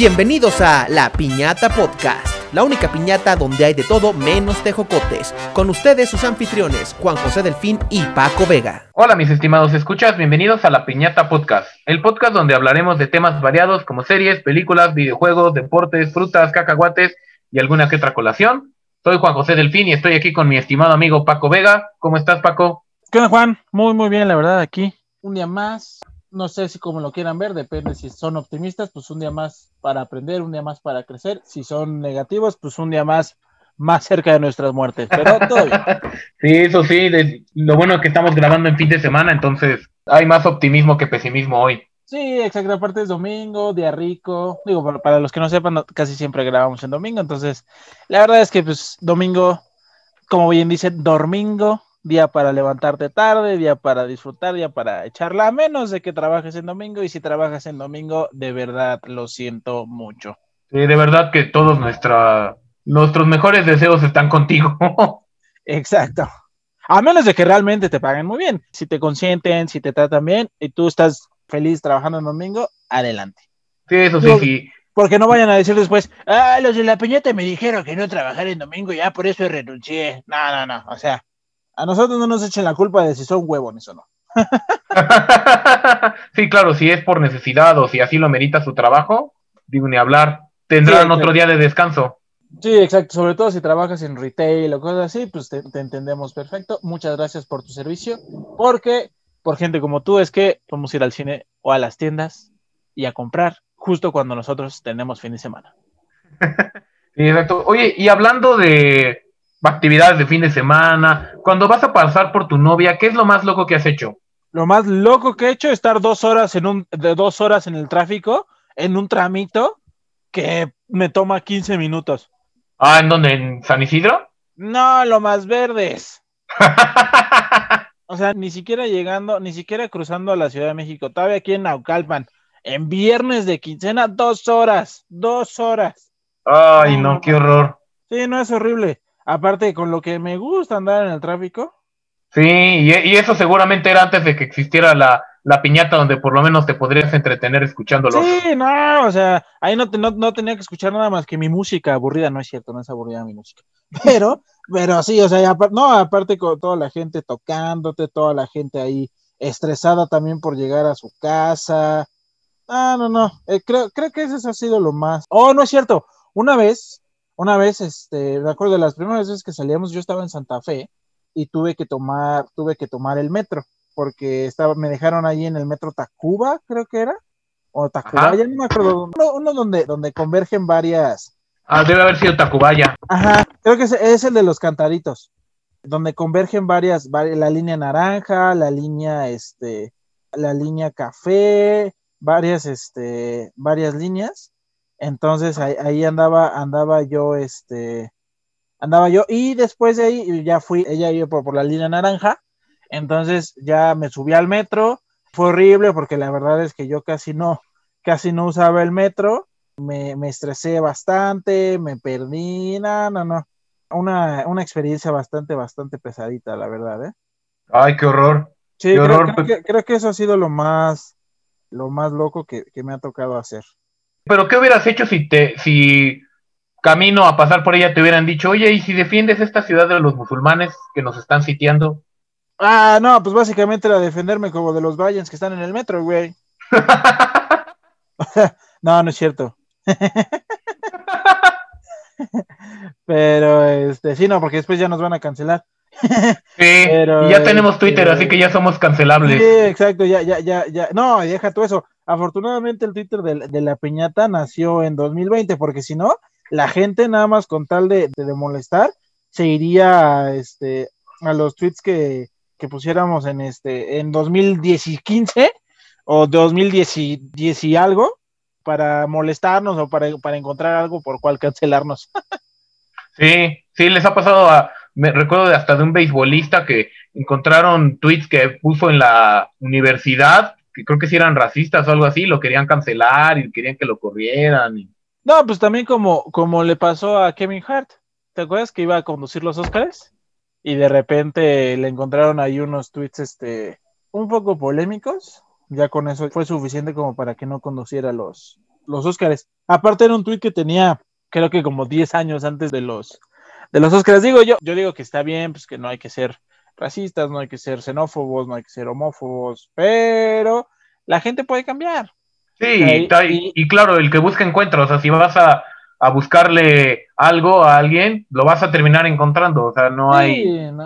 Bienvenidos a La Piñata Podcast, la única piñata donde hay de todo menos tejocotes. Con ustedes sus anfitriones, Juan José Delfín y Paco Vega. Hola mis estimados escuchas, bienvenidos a La Piñata Podcast, el podcast donde hablaremos de temas variados como series, películas, videojuegos, deportes, frutas, cacahuates y alguna que otra colación. Soy Juan José Delfín y estoy aquí con mi estimado amigo Paco Vega. ¿Cómo estás, Paco? ¿Qué onda, Juan? Muy, muy bien, la verdad, aquí. Un día más, no sé si como lo quieran ver, depende si son optimistas, pues un día más para aprender, un día más para crecer. Si son negativos, pues un día más más cerca de nuestras muertes, pero todo bien. Sí, eso sí, de- lo bueno es que estamos grabando en fin de semana, entonces hay más optimismo que pesimismo hoy. Sí, exacto, aparte es domingo, día rico. Digo, para, para los que no sepan, no- casi siempre grabamos en domingo, entonces la verdad es que pues domingo, como bien dicen, domingo, día para levantarte tarde, día para disfrutar, día para echarla, a menos de que trabajes en domingo, y si trabajas en domingo, de verdad lo siento mucho. Sí, de verdad que todos nuestra, nuestros mejores deseos están contigo. Exacto. A menos de que realmente te paguen muy bien. Si te consienten, si te tratan bien y tú estás feliz trabajando en domingo, adelante. Sí, eso sí, sí. Porque no vayan a decir después, ah, los de la piñata me dijeron que no trabajar en domingo, ya por eso renuncié. No, no, no. O sea, a nosotros no nos echen la culpa de si son huevones o no. sí, claro, si es por necesidad o si así lo merita su trabajo, digo ni hablar. Tendrán Sí, otro día de descanso. Sí, exacto. Sobre todo si trabajas en retail o cosas así, pues te, te entendemos perfecto. Muchas gracias por tu servicio. Porque, por gente como tú, es que podemos ir al cine o a las tiendas y a comprar justo cuando nosotros tenemos fin de semana. Sí, exacto. Oye, y hablando de actividades de fin de semana, cuando vas a pasar por tu novia, ¿qué es lo más loco que has hecho? Lo más loco que he hecho es estar dos horas en un, de dos horas en el tráfico, en un tramito que me toma 15 minutos. Ah, ¿en dónde? ¿En San Isidro? No, lo más verdes. O sea, ni siquiera llegando, ni siquiera cruzando a la Ciudad de México, todavía aquí en Naucalpan, en viernes de quincena, dos horas, dos horas. Ay, no, qué horror. Sí, no es horrible. Aparte, con lo que me gusta andar en el tráfico, Sí, y, y eso seguramente era antes de que existiera la, la piñata donde por lo menos te podrías entretener escuchándolo. Sí, no, o sea, ahí no, te- no, no tenía que escuchar nada más que mi música aburrida, no es cierto, no es aburrida mi música. Pero, pero sí, o sea, no, aparte con toda la gente tocándote, toda la gente ahí estresada también por llegar a su casa. Ah, no, no, eh, creo, creo que eso ha sido lo más. Oh, no es cierto, una vez, una vez, este, me acuerdo de las primeras veces que salíamos, yo estaba en Santa Fe y tuve que tomar, tuve que tomar el metro, porque estaba, me dejaron ahí en el metro Tacuba, creo que era o Tacubaya, Ajá. no me acuerdo, uno, uno donde, donde convergen varias, Ah, debe haber sido Tacubaya. ajá, creo que es, es el de los cantaritos, donde convergen varias, vari- la línea naranja, la línea, este, la línea café, varias, este, varias líneas, entonces ahí, ahí andaba, andaba yo, este, andaba yo, y después de ahí ya fui, ella iba por, por la línea naranja, entonces ya me subí al metro, fue horrible porque la verdad es que yo casi no, casi no usaba el metro, me, me estresé bastante, me perdí, no, no, no. Una, una experiencia bastante, bastante pesadita, la verdad, ¿eh? Ay, qué horror. Sí, Qué creo, horror, creo que, creo que eso ha sido lo más, lo más loco que, que me ha tocado hacer. Pero ¿qué hubieras hecho si te, si camino a pasar por ella te hubieran dicho, oye, ¿y si defiendes esta ciudad de los musulmanes que nos están sitiando? Ah, no, pues básicamente era defenderme como de los Vallens que están en el metro, güey. No, no es cierto. Pero, este, sí, no, porque después ya nos van a cancelar. Sí, Pero, y ya tenemos Twitter, este, así que ya somos cancelables. Sí, exacto, ya, ya, ya, ya. No, deja tú eso. Afortunadamente el Twitter de, la piñata nació en 2020, porque si no, la gente nada más con tal de, molestar se iría a, este, a los tweets que, pusiéramos en este en 2015 o 2010 y, 10 y algo para molestarnos o para, encontrar algo por cual cancelarnos. Sí, sí, les ha pasado a, me recuerdo de hasta de un beisbolista que encontraron tweets que puso en la universidad, creo que sí eran racistas o algo así, lo querían cancelar y querían que lo corrieran. No, pues también como, como le pasó a Kevin Hart. ¿Te acuerdas que iba a conducir los Oscars? Y de repente le encontraron ahí unos tweets este, un poco polémicos. Ya con eso fue suficiente como para que no conduciera los, los Óscares. Aparte era un tweet que tenía, creo que como 10 años antes de los, de los Óscares. Digo yo, yo digo que está bien, pues que no hay que ser racistas, no hay que ser xenófobos, no hay que ser homófobos, pero la gente puede cambiar. Sí, y, claro, el que busca encuentra, o sea, si vas a, buscarle algo a alguien, lo vas a terminar encontrando, o sea, no hay...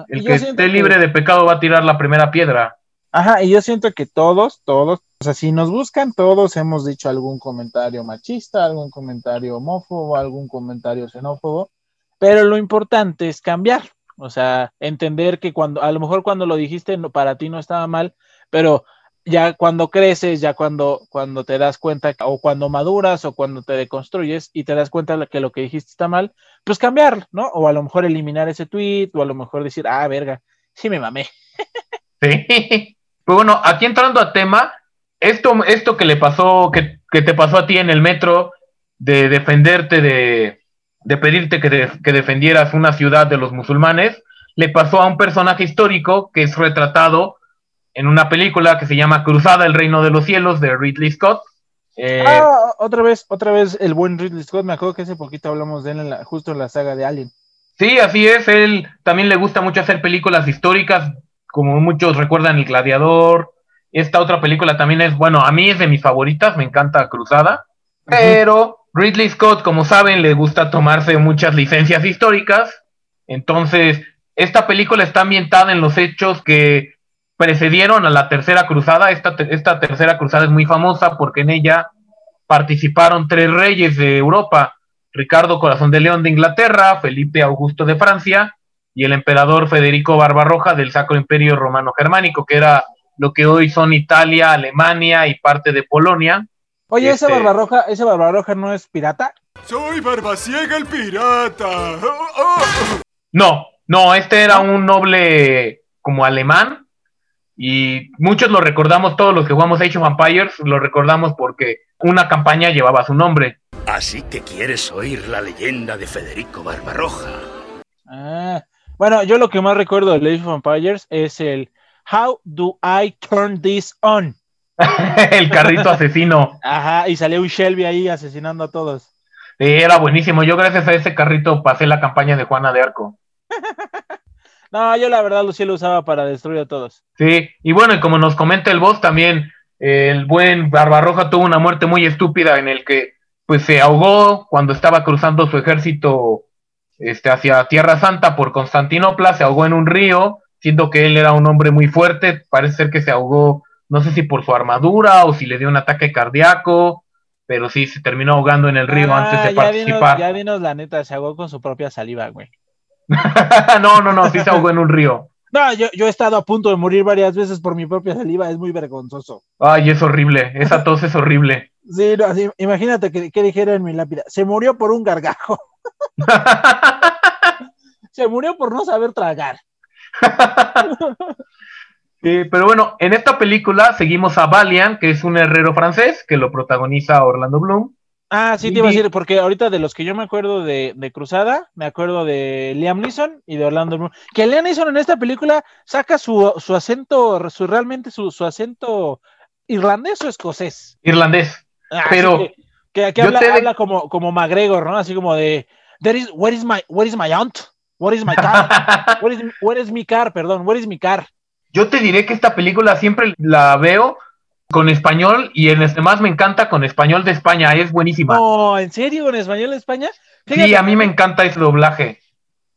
El que esté libre de pecado va a tirar la primera piedra. Ajá, y yo siento que todos, todos, o sea, si nos buscan, todos hemos dicho algún comentario machista, algún comentario homófobo, algún comentario xenófobo, pero lo importante es cambiar, o sea, entender que cuando, a lo mejor cuando lo dijiste para ti no estaba mal, pero ya cuando creces, ya cuando, cuando te das cuenta, o cuando maduras, o cuando te deconstruyes y te das cuenta que lo que dijiste está mal, pues cambiar, ¿no? O a lo mejor eliminar ese tweet, o a lo mejor decir, ah, verga, sí me mamé. Sí. Pues bueno, aquí entrando a tema, esto, esto que le pasó, que, te pasó a ti en el metro, de defenderte, de, pedirte que, que defendieras una ciudad de los musulmanes, le pasó a un personaje histórico que es retratado en una película que se llama Cruzada, el Reino de los Cielos, de Ridley Scott. Eh, ah, otra vez, otra vez el buen Ridley Scott, me acuerdo que hace poquito hablamos de él justo en la saga de Alien. Sí, así es, él también le gusta mucho hacer películas históricas, como muchos recuerdan El Gladiador. Esta otra película también es, bueno, a mí es de mis favoritas, me encanta Cruzada, pero Ridley Scott, como saben, le gusta tomarse muchas licencias históricas, entonces esta película está ambientada en los hechos que precedieron a la Tercera Cruzada. Esta, esta Tercera Cruzada es muy famosa porque en ella participaron tres reyes de Europa, Ricardo Corazón de León de Inglaterra, Felipe Augusto de Francia y el emperador Federico Barbarroja del Sacro Imperio Romano Germánico, que era lo que hoy son Italia, Alemania y parte de Polonia. Oye, ese este Barbarroja, ese Barbarroja no es pirata. Soy Barbasiega el pirata. No, no, este era un noble como alemán y muchos lo recordamos, todos los que jugamos Age of Empires, lo recordamos porque una campaña llevaba su nombre. Así que quieres oír la leyenda de Federico Barbarroja. Ah, bueno, yo lo que más recuerdo de Age of Empires es el How do I turn this on? el carrito asesino. Ajá, y salió un Shelby ahí asesinando a todos. Sí, era buenísimo. Yo gracias a ese carrito pasé la campaña de Juana de Arco. No, yo la verdad sí lo usaba para destruir a todos. Sí, y bueno, y como nos comenta el boss también, el buen Barbarroja tuvo una muerte muy estúpida en el que pues se ahogó cuando estaba cruzando su ejército este, hacia Tierra Santa por Constantinopla, se ahogó en un río, siendo que él era un hombre muy fuerte, parece ser que se ahogó, no sé si por su armadura o si le dio un ataque cardíaco, pero sí, se terminó ahogando en el río ah, antes de participar. ya dinos la neta, se ahogó con su propia saliva, güey. no, no, no, sí se ahogó en un río. No, yo, yo, he estado a punto de morir varias veces por mi propia saliva, es muy vergonzoso. Ay, es horrible, esa tos es horrible. Sí, no, imagínate que, dijera en mi lápida, se murió por un gargajo. se murió por no saber tragar. Sí, pero bueno, en esta película seguimos a Valiant, que es un herrero francés, que lo protagoniza Orlando Bloom. Ah, sí, te iba a decir, porque ahorita de los que yo me acuerdo de, Cruzada, me acuerdo de Liam Neeson y de Orlando Bloom. Que Liam Neeson en esta película saca su, acento, su, realmente su, acento irlandés o escocés. Irlandés. Ah, pero. Que, aquí habla, como, como McGregor, ¿no? Así como de. is, where, is my, where is my aunt? Where is my car? where, is, where is my car? Perdón, where is my car? Yo te diré que esta película siempre la veo con español y en este más me encanta con español de España, es buenísima. No, ¿en serio con español de España? sí, a mí me encanta ese doblaje.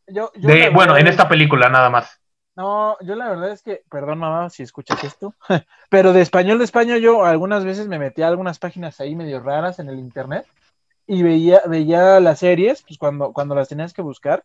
de, bueno, en esta película nada más. No, yo la verdad es que, perdón mamá si escuchas esto, pero de español de España yo algunas veces me metía a algunas páginas ahí medio raras en el internet y veía, veía las series, pues cuando, cuando las tenías que buscar,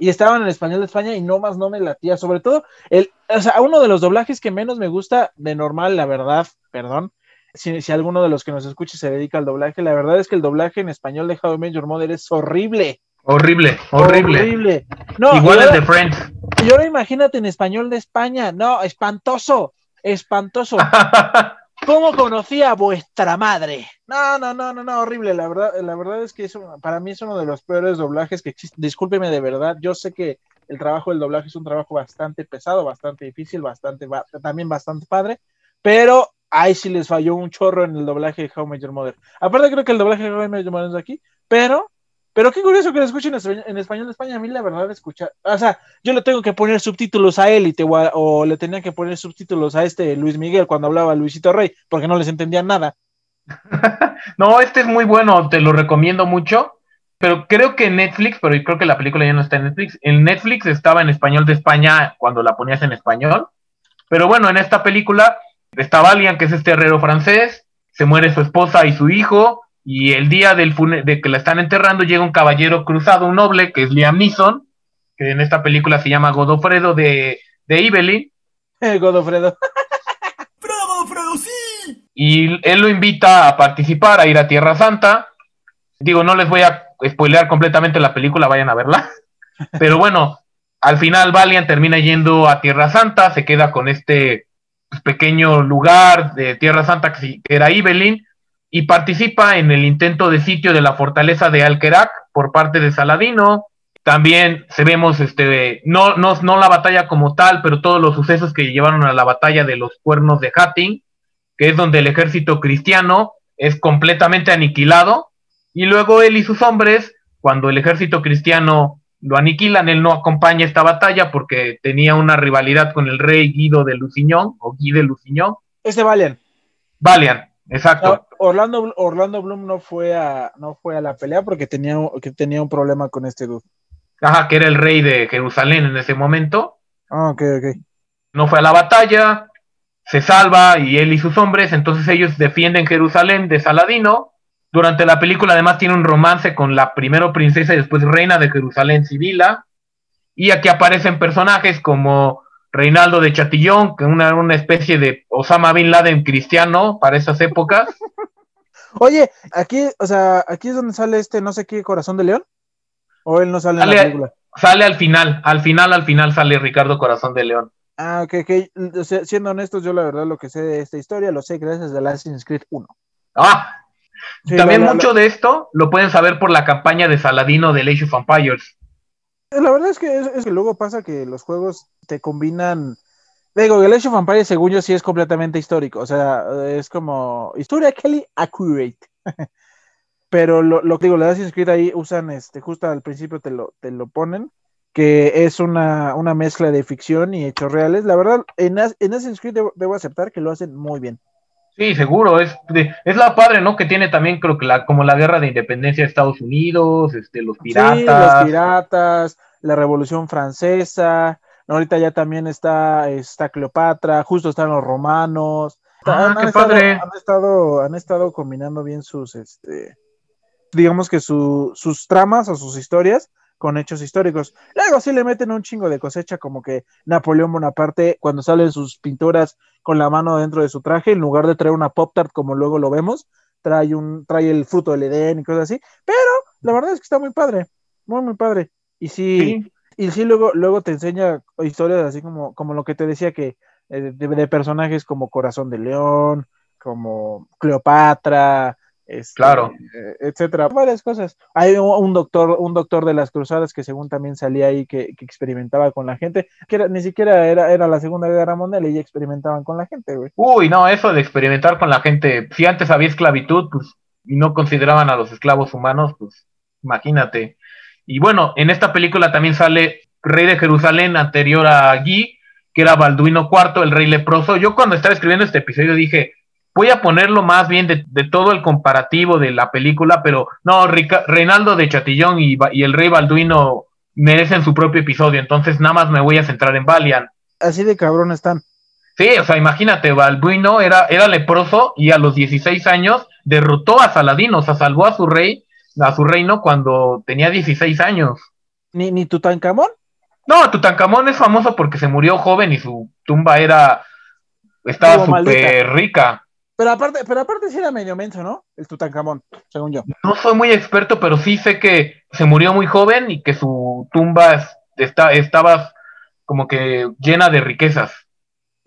y estaban en español de España y no más no me latía. Sobre todo, el, o sea, uno de los doblajes que menos me gusta de normal, la verdad, perdón, si, si, alguno de los que nos escucha se dedica al doblaje, la verdad es que el doblaje en español de How I Met Your Mother es horrible. Horrible, horrible. Horrible. No, Igual el de Friends. Y ahora imagínate en español de España. No, espantoso, espantoso. ¿Cómo conocía a vuestra madre? No, no, no, no, no, horrible. La verdad, la verdad es que para mí es uno de los peores doblajes que existen. Discúlpeme de verdad. Yo sé que el trabajo del doblaje es un trabajo bastante pesado, bastante difícil, bastante, también bastante padre, pero ahí sí les falló un chorro en el doblaje de How I Met Your Mother. Aparte creo que el doblaje de How I Met Your Mother es aquí, pero, pero qué curioso que lo escuchen en español, de España. A mí la verdad escuchar, o sea, yo le tengo que poner subtítulos a Élite o, a- o le tenía que poner subtítulos a este Luis Miguel cuando hablaba Luisito Rey, porque no les entendía nada. No, este es muy bueno, te lo recomiendo mucho. Pero creo que Netflix, pero creo que la película ya no está en Netflix. En Netflix estaba en español de España cuando la ponías en español. Pero bueno, en esta película está Valiant, que es este herrero francés, se muere su esposa y su hijo, y el día del fune- de que la están enterrando llega un caballero cruzado, un noble, que es Liam Neeson, que en esta película se llama Godofredo de, de Evelyn, Godofredo. y él lo invita a participar, a ir a Tierra Santa. Digo, no les voy a spoilear completamente la película, vayan a verla. Pero bueno, al final Valiant termina yendo a Tierra Santa, se queda con este pues, pequeño lugar de Tierra Santa que sí- que era Ibelin y participa en el intento de sitio de la fortaleza de Alquerac por parte de Saladino. También se vemos, este, no, no, no la batalla como tal, pero todos los sucesos que llevaron a la batalla de los cuernos de Hattin, que es donde el ejército cristiano es completamente aniquilado. Y luego él y sus hombres, cuando el ejército cristiano lo aniquilan, él no acompaña esta batalla porque tenía una rivalidad con el rey Guido de Lusignan, o Guy de Lusignan. Este Valiant. Valiant, exacto. No, Orlando, Orlando Bloom no fue a no fue a la pelea porque tenía, que tenía un problema con este dude. Ajá, que era el rey de Jerusalén en ese momento. Ah, ok, ok. No fue a la batalla, se salva y él y sus hombres, entonces ellos defienden Jerusalén de Saladino. Durante la película además tiene un romance con la primero princesa y después reina de Jerusalén, Sibila. Y aquí aparecen personajes como Reinaldo de Chatillón, que una, una especie de Osama Bin Laden cristiano para esas épocas. Oye, aquí, o sea, aquí es donde sale este no sé qué corazón de león. ¿O él no sale en la Sale- película? Sale al final, al final, al final sale Ricardo Corazón de León. Ah, ok, ok. O sea, siendo honestos, yo la verdad lo que sé de esta historia lo sé gracias a Assassin's Creed 1. Ah, Sí, también mucho de esto lo pueden saber por la campaña de Saladino de Age of Empires. La verdad es que, es, que luego pasa que los juegos te combinan. Digo, el Age of Empires, según yo, sí es completamente histórico. O sea, es como historically accurate. Pero lo, que digo, el Assassin's Creed ahí usan, este, justo al principio te lo, te lo ponen, que es una, una mezcla de ficción y hechos reales. La verdad, en, en Assassin's Creed debo aceptar que lo hacen muy bien. Sí, seguro, es, es la padre, ¿no? Que tiene también, creo que la, como la guerra de independencia de Estados Unidos, este, los piratas. Sí, los piratas, la Revolución Francesa, ahorita ya también está, está Cleopatra, justo están los romanos. Ah, qué estado, padre. han estado, han estado combinando bien sus, este, digamos que su- sus tramas o sus historias con hechos históricos. Luego sí le meten un chingo de cosecha, como que Napoleón Bonaparte, cuando salen sus pinturas con la mano dentro de su traje, en lugar de traer una Pop Tart como luego lo vemos, trae un, trae el fruto del Edén y cosas así. Pero la verdad es que está muy padre, muy, muy padre. Y sí, Sí. y sí luego, luego te enseña historias así como, como lo que te decía que eh, de, de personajes como Corazón de León, como Cleopatra, este, Claro. eh, etcétera, varias cosas. Hay un, un doctor, un doctor de las cruzadas que según también salía ahí que, que experimentaba con la gente, que era- ni siquiera era, era la Segunda Guerra Mundial y ya experimentaban con la gente, güey. Uy, no, eso de experimentar con la gente. Si antes había esclavitud, pues, y no consideraban a los esclavos humanos, pues, imagínate. Y bueno, en esta película también sale rey de Jerusalén anterior a Guy, que era Balduino IV, el rey leproso. Yo cuando estaba escribiendo este episodio dije, voy a ponerlo más bien de, de todo el comparativo de la película, pero no, Rica- Reinaldo de Chatillón y, y el rey Balduino merecen su propio episodio, entonces nada más me voy a centrar en Valiant. Así de cabrón están. Sí, o sea, imagínate, Balduino era, era leproso y a los 16 años derrotó a Saladino, o sea, salvó a su rey, a su reino cuando tenía 16 años. Ni, ni Tutankamón. No, Tutankamón es famoso porque se murió joven y su tumba era, estaba súper rica. Pero aparte, pero aparte sí era medio menso, ¿no? El Tutankamón, según yo. No soy muy experto, pero sí sé que se murió muy joven y que su tumba es- está, estaba como que llena de riquezas.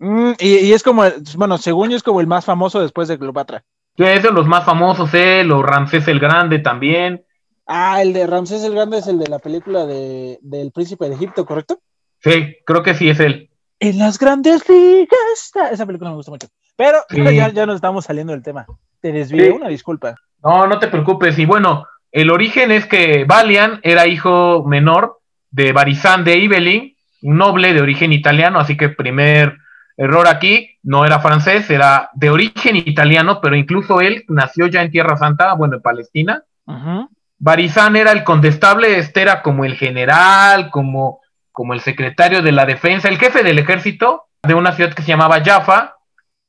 Mm, y, y es como, el- bueno, según yo es como el más famoso después de Cleopatra. Es de los más famosos, él, o Ramsés el Grande también. Ah, el de Ramsés el Grande es el de la película de, del Príncipe de Egipto, ¿correcto? Sí, creo que sí es él. En las grandes ligas. está- Esa película me gusta mucho. Pero Sí. ya, ya nos estamos saliendo del tema. Te desvié, Sí. una disculpa. No, no te preocupes. Y bueno, el origen es que Valian era hijo menor de Barizán de Ibelin, un noble de origen italiano, así que primer error aquí, no era francés, era de origen italiano, pero incluso él nació ya en Tierra Santa, bueno, en Palestina. Ujú. Barizán era el condestable, este era como el general, como, como el secretario de la defensa, el jefe del ejército de una ciudad que se llamaba Jaffa,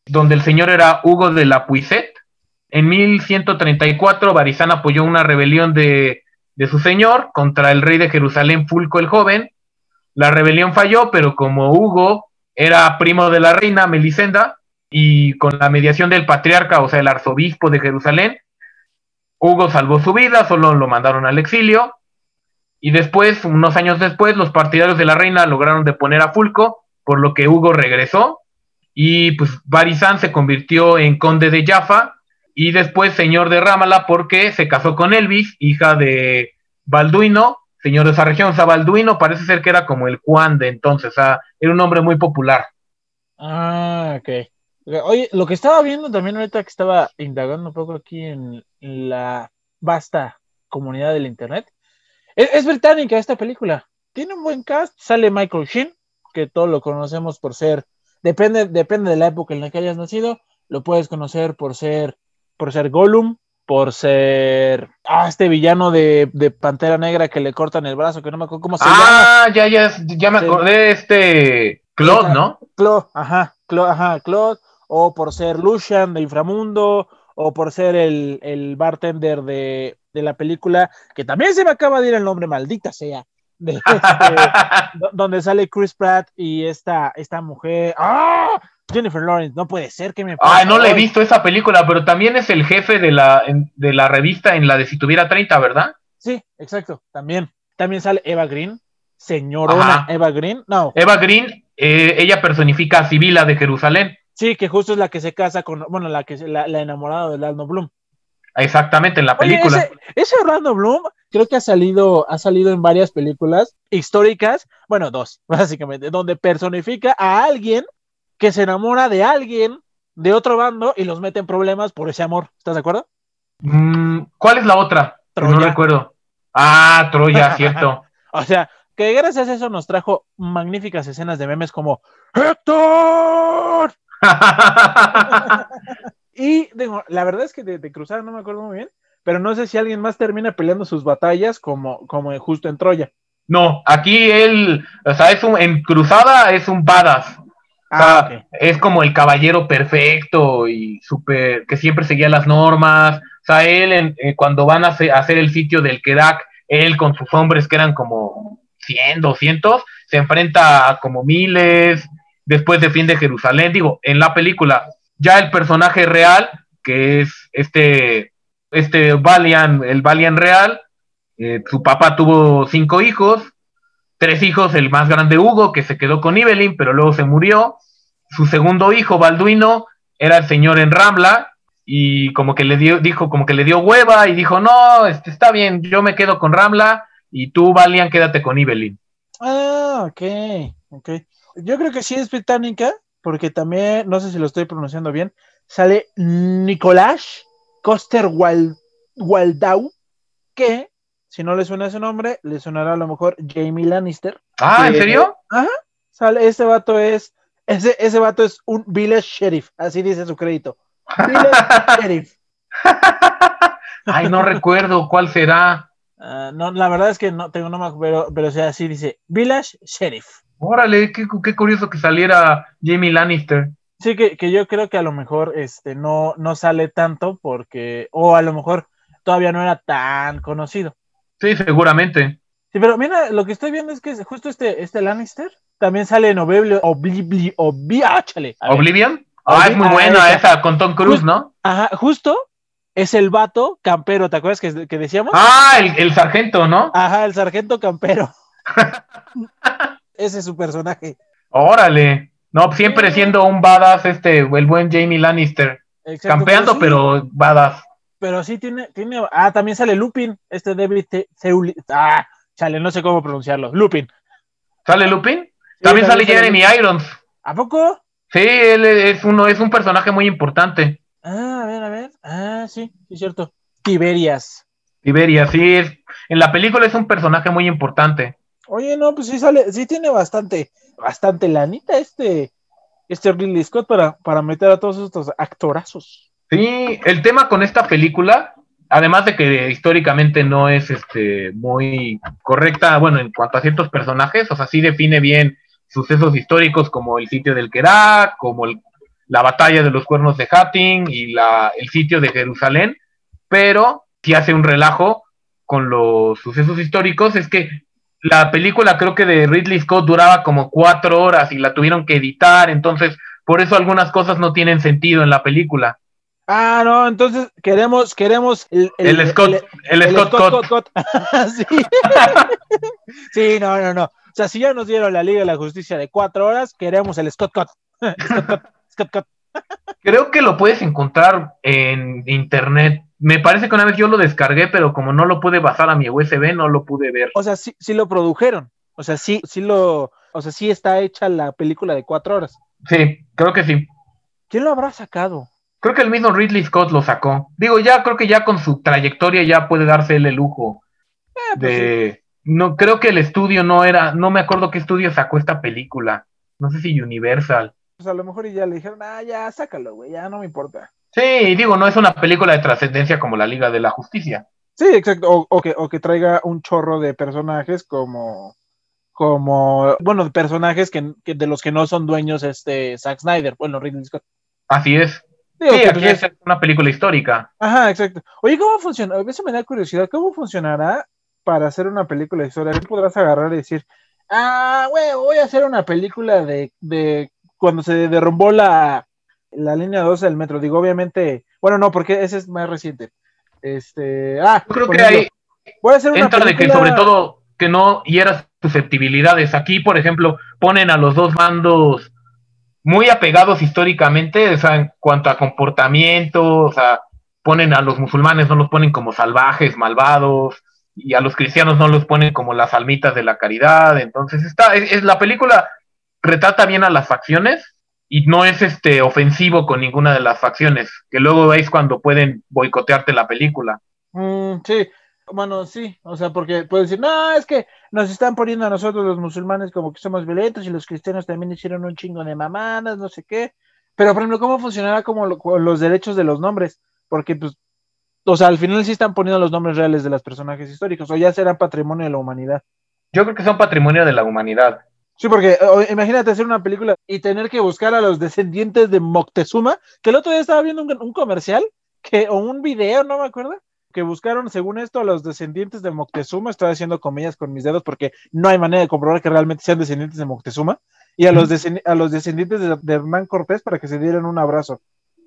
donde el señor era Hugo de la Puiset. En 1134 Barizán apoyó una rebelión de, de su señor contra el rey de Jerusalén, Fulco el Joven. La rebelión falló, pero como Hugo era primo de la reina Melisenda y con la mediación del patriarca, o sea, el arzobispo de Jerusalén, Hugo salvó su vida, solo lo mandaron al exilio. Y después, unos años después, los partidarios de la reina lograron deponer a Fulco, por lo que Hugo regresó. Y pues Barizán se convirtió en conde de Jaffa y después señor de Rámala porque se casó con Elvis, hija de Balduino, señor de esa región. O sea, Balduino parece ser que era como el Juan de entonces, o sea, era un hombre muy popular. Ah, ok. Oye, lo que estaba viendo también ahorita que estaba indagando un poco aquí en la vasta comunidad del internet, es, británica esta película. Tiene un buen cast, sale Michael Sheen, que todos lo conocemos por ser, depende, depende de la época en la que hayas nacido, lo puedes conocer por ser, por ser Gollum, por ser, ah, este villano de, de Pantera Negra que le cortan el brazo, que no me acuerdo cómo se llama. Ah, ya, ya, ya me acordé, este, Claude, ¿no? Claude, ajá, Claude, ajá, Claude, o por ser Lucian de Inframundo, o por ser el, el bartender de, de la película, que también se me acaba de ir el nombre, maldita sea, de este, do- donde sale Chris Pratt y esta, esta mujer, ¡ah! Jennifer Lawrence, no puede ser que me Ay, no le he visto esa película, pero también es el jefe de la, en- de la revista en la de Si tuviera 30, ¿verdad? Sí, exacto, también. También sale Eva Green, señorona Ajá. Eva Green, no, Eva Green, eh, ella personifica a Sibila de Jerusalén. sí, que justo es la que se casa con, bueno, la que la, la enamorada de Arno Bloom. Exactamente, en la Oye, película. ese, ese Orlando Bloom creo que ha salido, ha salido en varias películas históricas, bueno, dos, básicamente, donde personifica a alguien que se enamora de alguien de otro bando y los mete en problemas por ese amor. ¿Estás de acuerdo? Mm, ¿Cuál es la otra? No Troya. recuerdo. Ah, Troya, cierto. O sea, que gracias a eso nos trajo magníficas escenas de memes como ¡Héctor! Y digo, la verdad es que de, de Cruzada no me acuerdo muy bien, pero no sé si alguien más termina peleando sus batallas como, como justo en Troya. no, aquí él, o sea, es un, en Cruzada es un badass. O sea, Ah, es como el caballero perfecto y súper, que siempre seguía las normas. O sea, él, en- eh, cuando van a hacer, a hacer el sitio del Kedak, él con sus hombres que eran como 100, 200, se enfrenta a como miles, después defiende Jerusalén. Digo, en la película, ya el personaje real, que es este, este Valiant, el Valiant real, eh, su papá tuvo cinco hijos, tres hijos, el más grande Hugo, que se quedó con Ibelin, pero luego se murió. Su segundo hijo, Balduino, era el señor en Rambla, y como que le dio, dijo, como que le dio hueva, y dijo, no, este, está bien, yo me quedo con Rambla, y tú, Valiant, quédate con Ibelin. Ah, ok, ok. Yo creo que sí es británica, porque también, no sé si lo estoy pronunciando bien, sale Nicolás Coster Wal- Waldau, que, si no le suena ese nombre, le sonará a lo mejor Jamie Lannister. Ah, ¿en serio? Sale, ese vato es, ese, ese vato es un village sheriff, así dice su crédito. Village sheriff. Ay, no recuerdo cuál será. Ah, no, la verdad es que no tengo no me acuerdo, pero, pero o sea, así dice, village sheriff. Órale, qué, qué curioso que saliera Jamie Lannister. Sí, que, que yo creo que a lo mejor este no, no sale tanto porque, o a lo mejor todavía no era tan conocido. Sí, seguramente. Sí, pero mira, lo que estoy viendo es que justo este, este Lannister también sale en Oblivion, Oblivio, Obli- ah. Oblivion. Ah, es muy buena esa. esa, con Tom Cruise, ¿no? Ajá, justo es el vato campero, ¿te acuerdas que, que decíamos? Ah, el, el sargento, ¿no? Ajá, el sargento campero. Ese es su personaje. Órale. No, siempre siendo un badass, este, el buen Jamie Lannister. Exacto, Campeando, sí, pero badass. pero sí tiene, tiene, ah, también sale Lupin, este David Seuli, ah, chale, no sé cómo pronunciarlo, Lupin. ¿Sale Lupin? Sí, También sale Jeremy Irons. ¿A poco? Sí, él es uno, es un personaje muy importante. Ah, a ver, a ver. Ah, sí, sí, es cierto. Tiberias. Tiberias, sí, es, en la película es un personaje muy importante. Oye, no, pues sí sale, sí tiene bastante, bastante lanita este, este Ridley Scott para, para meter a todos estos actorazos. Sí, el tema con esta película, además de que históricamente no es este muy correcta, bueno, en cuanto a ciertos personajes, o sea, sí define bien sucesos históricos como el sitio del Kerak, como la batalla de los cuernos de Hattin y la, el sitio de Jerusalén, pero si hace un relajo con los sucesos históricos, es que la película creo que de Ridley Scott duraba como cuatro horas y la tuvieron que editar, entonces por eso algunas cosas no tienen sentido en la película. Ah, no, entonces queremos, queremos el, el, Scott, el, Scott, Scott, Scott. sí. sí, no, no, no. O sea, si ya nos dieron la Liga de la Justicia de cuatro horas, queremos el Scott Scott. Scott, Scott, Scott. Creo que lo puedes encontrar en internet. Me parece que una vez yo lo descargué, pero como no lo pude basar a mi USB, no lo pude ver. O sea, sí, sí lo produjeron. O sea, sí, sí lo, o sea, sí está hecha la película de cuatro horas. Sí, creo que sí. ¿Quién lo habrá sacado? Creo que el mismo Ridley Scott lo sacó. Digo, ya creo que ya con su trayectoria ya puede darse el lujo eh, pues de. Sí. No, creo que el estudio no era, no me acuerdo qué estudio sacó esta película. No sé si Universal. Pues a lo mejor ya le dijeron, ah, ya, sácalo, güey, ya no me importa. Sí, digo, no es una película de trascendencia como la Liga de la Justicia. Sí, exacto, o, o, que, o que traiga un chorro de personajes como, como, bueno, personajes que, que, de los que no son dueños este Zack Snyder, bueno, Ridley Scott. Así es. Sí, sí aquí pues es una película histórica. Ajá, exacto. Oye, ¿cómo funciona? Eso me da curiosidad. ¿Cómo funcionará para hacer una película histórica? podrás agarrar y decir, ah, güey, voy a hacer una película de, de cuando se derrumbó la, la línea 12 del metro. Digo, obviamente, bueno, no, porque ese es más reciente. Este, ah, Yo creo que ahí a hacer una película... de que sobre todo que no hieras susceptibilidades. Aquí, por ejemplo, ponen a los dos bandos muy apegados históricamente, o sea, en cuanto a comportamiento, o sea, ponen a los musulmanes, no los ponen como salvajes, malvados, y a los cristianos no los ponen como las almitas de la caridad. Entonces, está, es, es la película retrata bien a las facciones y no es este ofensivo con ninguna de las facciones, que luego veis cuando pueden boicotearte la película. Mm, sí, bueno, sí, o sea, porque puedes decir, no, es que nos están poniendo a nosotros los musulmanes como que somos violentos y los cristianos también hicieron un chingo de mamadas, no sé qué. Pero, por ejemplo, ¿cómo funcionará como lo, los derechos de los nombres? Porque, pues, o sea, al final sí están poniendo los nombres reales de los personajes históricos, o ya será patrimonio de la humanidad. Yo creo que son patrimonio de la humanidad. Sí, porque o, imagínate hacer una película y tener que buscar a los descendientes de Moctezuma, que el otro día estaba viendo un, un comercial, que, o un video, no me acuerdo, que buscaron, según esto, a los descendientes de Moctezuma, estoy haciendo comillas con mis dedos porque no hay manera de comprobar que realmente sean descendientes de Moctezuma, y a los, a los descendientes de, de, Hernán Cortés para que se dieran un abrazo.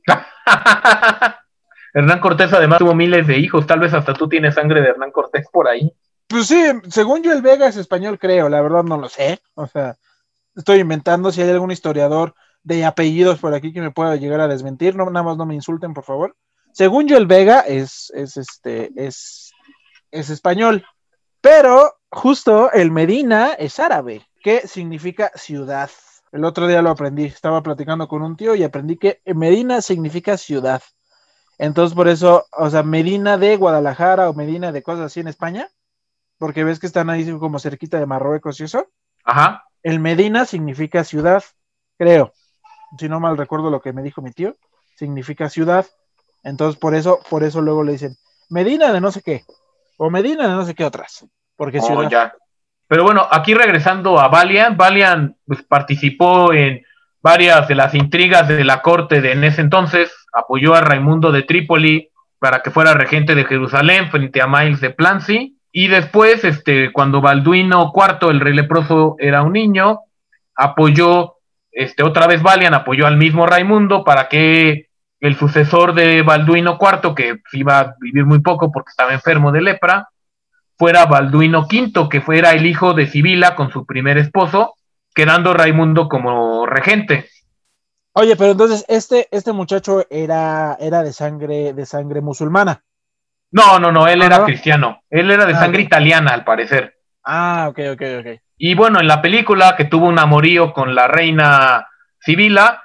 Hernán Cortés además tuvo miles de hijos, tal vez hasta tú tienes sangre de Hernán Cortés por ahí. Pues sí, según yo el Vega es español, creo, la verdad no lo sé. O sea, estoy inventando si hay algún historiador de apellidos por aquí que me pueda llegar a desmentir, no, nada más no me insulten, por favor. Según yo el Vega es, es este, es, es español, pero justo el Medina es árabe, que significa ciudad. El otro día lo aprendí, estaba platicando con un tío y aprendí que Medina significa ciudad. Entonces, por eso, o sea, Medina de Guadalajara o Medina de cosas así en España, porque ves que están ahí como cerquita de Marruecos y eso. Ajá. El Medina significa ciudad, creo. Si no mal recuerdo lo que me dijo mi tío, significa ciudad. Entonces, por eso, por eso luego le dicen Medina de no sé qué, o Medina de no sé qué otras, porque oh, ciudad. Ya. Pero bueno, aquí regresando a Valiant, Valiant pues, participó en varias de las intrigas de la corte de en ese entonces, apoyó a Raimundo de Trípoli para que fuera regente de Jerusalén frente a Miles de Plancy, y después, este, cuando Balduino IV, el rey leproso, era un niño, apoyó, este, otra vez Valiant apoyó al mismo Raimundo para que el sucesor de Balduino IV, que iba a vivir muy poco porque estaba enfermo de lepra, fuera Balduino V, que fuera el hijo de Sibila con su primer esposo, quedando Raimundo como regente. Oye, pero entonces este, este muchacho era, era de sangre, de sangre musulmana. No, no, no, él era cristiano. Él era de ah, sangre okay. italiana, al parecer. Ah, ok, ok, ok. Y bueno, en la película que tuvo un amorío con la reina Sibila,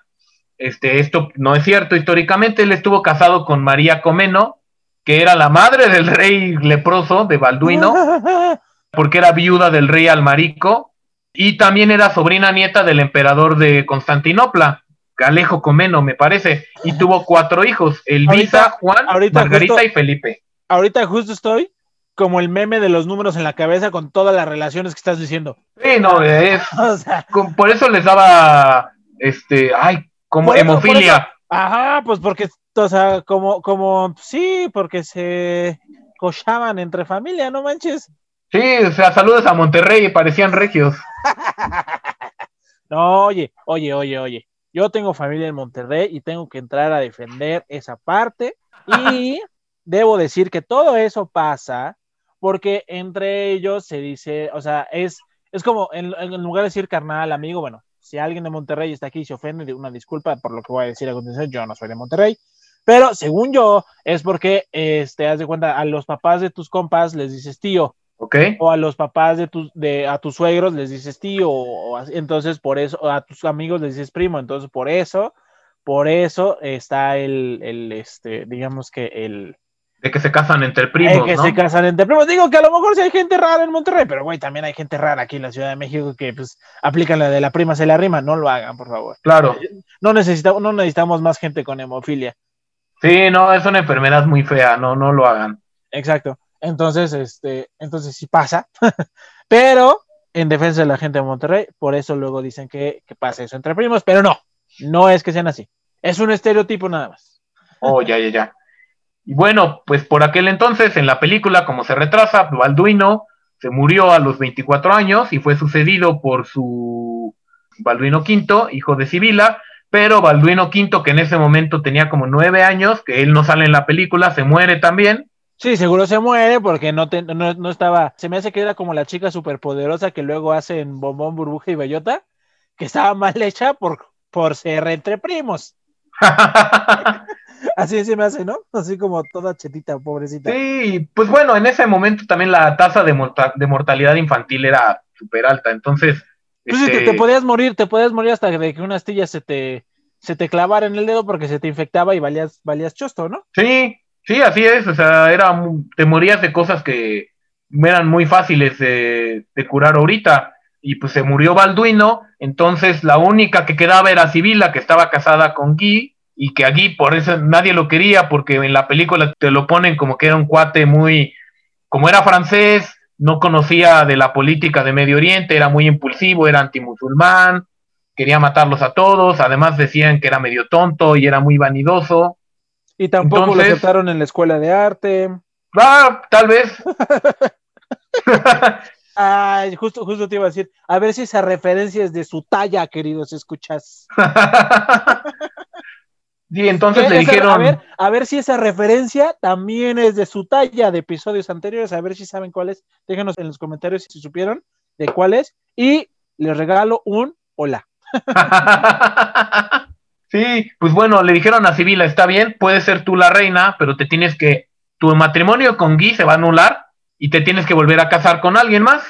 este, esto no es cierto históricamente, él estuvo casado con María Comeno, que era la madre del rey leproso de Balduino, porque era viuda del rey Almarico, y también era sobrina nieta del emperador de Constantinopla, Alejo Comeno, me parece, y tuvo cuatro hijos, Elvisa, Juan, Margarita y Felipe. Ahorita justo estoy como el meme de los números en la cabeza con todas las relaciones que estás diciendo. Sí, no, es. por eso les daba, este, ay, como hemofilia. ajá, pues porque, o sea, como, como, sí, porque se cochaban entre familia, no manches. Sí, o sea, saludos a Monterrey, parecían regios. no, oye, oye, oye, oye. Yo tengo familia en Monterrey y tengo que entrar a defender esa parte. Y debo decir que todo eso pasa porque entre ellos se dice, o sea, es, es como en, lugar de decir carnal, amigo, bueno, si alguien de Monterrey está aquí y se ofende, una disculpa por lo que voy a decir a continuación, yo no soy de Monterrey, pero según yo, es porque, este, haz de cuenta, a los papás de tus compas les dices tío, ¿ok? O a los papás de tus, de, a tus suegros les dices tío, o, entonces por eso, a tus amigos les dices primo, entonces por eso, por eso está el, el este, digamos que el, de que se casan entre primos. De que se casan entre primos. Digo que a lo mejor sí hay gente rara en Monterrey, pero güey, también hay gente rara aquí en la Ciudad de México que pues aplican la de la prima se la rima. No lo hagan, por favor. Claro. No necesitamos, no necesitamos más gente con hemofilia. Sí, no, es una enfermedad muy fea, no, no lo hagan. Exacto. Entonces, este, entonces sí pasa. pero en defensa de la gente de Monterrey, por eso luego dicen que, que pasa eso entre primos, pero no, no es que sean así. Es un estereotipo nada más. Oh, ya, ya, ya. Y bueno, pues por aquel entonces, en la película, como se retrasa, Balduino se murió a los 24 años y fue sucedido por su Balduino V, hijo de Sibila, pero Balduino V, que en ese momento tenía como nueve años, que él no sale en la película, se muere también. Sí, seguro se muere porque no, no, estaba, se me hace que era como la chica superpoderosa que luego hacen Bombón, Burbuja y Bellota, que estaba mal hecha por, por ser entre primos. Así se me hace, ¿no? Así como toda chetita, pobrecita. Sí, pues bueno, en ese momento también la tasa de, mortalidad infantil era súper alta, entonces... Pues te, este podías morir, te podías morir hasta de que una astilla se te, se te clavara en el dedo porque se te infectaba y valías, valías chosto, ¿no? Sí, sí, así es, o sea, era, te morías de cosas que eran muy fáciles de, de curar ahorita y pues se murió Balduino, entonces la única que quedaba era Sibila, que estaba casada con Guy, y que aquí por eso nadie lo quería porque en la película te lo ponen como que era un cuate muy, como era francés, no conocía de la política de Medio Oriente, era muy impulsivo, era antimusulmán, quería matarlos a todos, además decían que era medio tonto y era muy vanidoso. Y tampoco lo aceptaron en la escuela de arte. Ah, tal vez. Ay, justo, justo te iba a decir, a ver si esa referencia es de su talla, queridos escuchas. Sí, entonces le dijeron. A ver, a ver si esa referencia también es de su talla de episodios anteriores, a ver si saben cuál es. Déjenos en los comentarios si supieron de cuál es. Y les regalo un hola. sí, pues bueno, le dijeron a Sibila, está bien, puedes ser tú la reina, pero te tienes que. Tu matrimonio con Guy se va a anular y te tienes que volver a casar con alguien más.